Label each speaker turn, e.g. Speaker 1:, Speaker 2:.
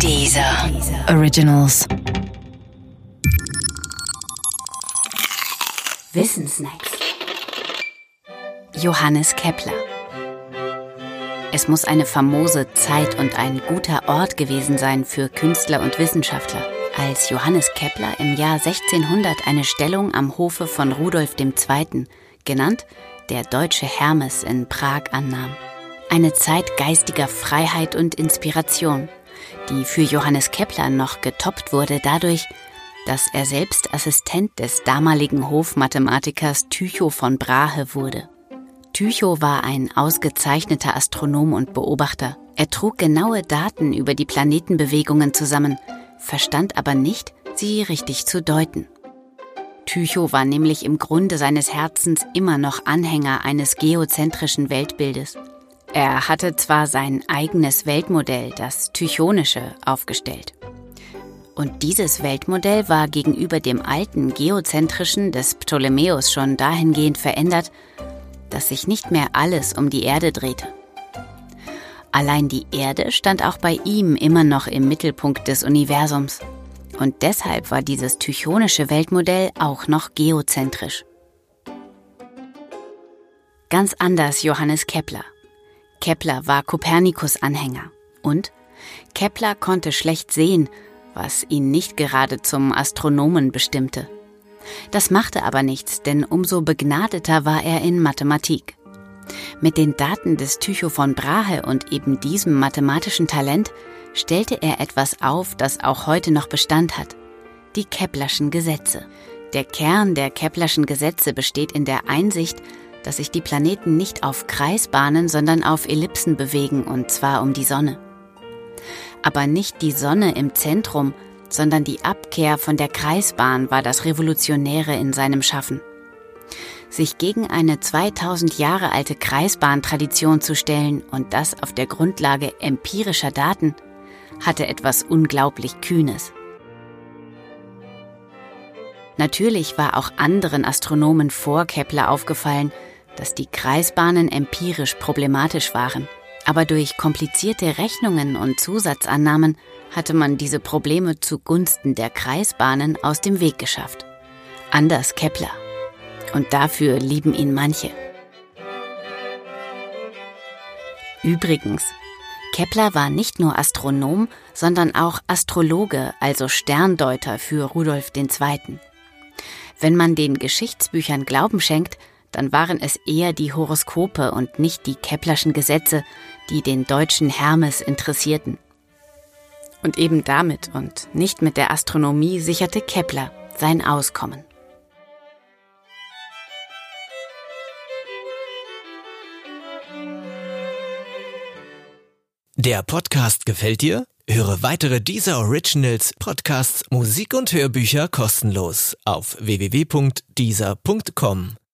Speaker 1: Dieser Originals. Wissensnacks. Johannes Kepler. Es muss eine famose Zeit und ein guter Ort gewesen sein für Künstler und Wissenschaftler, als Johannes Kepler im Jahr 1600 eine Stellung am Hofe von Rudolf II., genannt der deutsche Hermes in Prag annahm. Eine Zeit geistiger Freiheit und Inspiration, die für Johannes Kepler noch getoppt wurde dadurch, dass er selbst Assistent des damaligen Hofmathematikers Tycho von Brahe wurde. Tycho war ein ausgezeichneter Astronom und Beobachter. Er trug genaue Daten über die Planetenbewegungen zusammen, verstand aber nicht, sie richtig zu deuten. Tycho war nämlich im Grunde seines Herzens immer noch Anhänger eines geozentrischen Weltbildes. Er hatte zwar sein eigenes Weltmodell, das Tychonische, aufgestellt. Und dieses Weltmodell war gegenüber dem alten geozentrischen des Ptolemäus schon dahingehend verändert, dass sich nicht mehr alles um die Erde drehte. Allein die Erde stand auch bei ihm immer noch im Mittelpunkt des Universums. Und deshalb war dieses tychonische Weltmodell auch noch geozentrisch. Ganz anders Johannes Kepler. Kepler war Kopernikus-Anhänger und Kepler konnte schlecht sehen, was ihn nicht gerade zum Astronomen bestimmte. Das machte aber nichts, denn umso begnadeter war er in Mathematik. Mit den Daten des Tycho von Brahe und eben diesem mathematischen Talent stellte er etwas auf, das auch heute noch Bestand hat. Die Keplerschen Gesetze. Der Kern der Keplerschen Gesetze besteht in der Einsicht, dass sich die Planeten nicht auf Kreisbahnen, sondern auf Ellipsen bewegen, und zwar um die Sonne. Aber nicht die Sonne im Zentrum, sondern die Abkehr von der Kreisbahn war das Revolutionäre in seinem Schaffen. Sich gegen eine 2000 Jahre alte Kreisbahntradition zu stellen und das auf der Grundlage empirischer Daten, hatte etwas unglaublich Kühnes. Natürlich war auch anderen Astronomen vor Kepler aufgefallen, dass die Kreisbahnen empirisch problematisch waren. Aber durch komplizierte Rechnungen und Zusatzannahmen hatte man diese Probleme zugunsten der Kreisbahnen aus dem Weg geschafft. Anders Kepler. Und dafür lieben ihn manche. Übrigens, Kepler war nicht nur Astronom, sondern auch Astrologe, also Sterndeuter für Rudolf II. Wenn man den Geschichtsbüchern Glauben schenkt, dann waren es eher die Horoskope und nicht die Keplerschen Gesetze, die den deutschen Hermes interessierten. Und eben damit und nicht mit der Astronomie sicherte Kepler sein Auskommen.
Speaker 2: Der Podcast gefällt dir? Höre weitere dieser Originals, Podcasts, Musik und Hörbücher kostenlos auf www.dieser.com.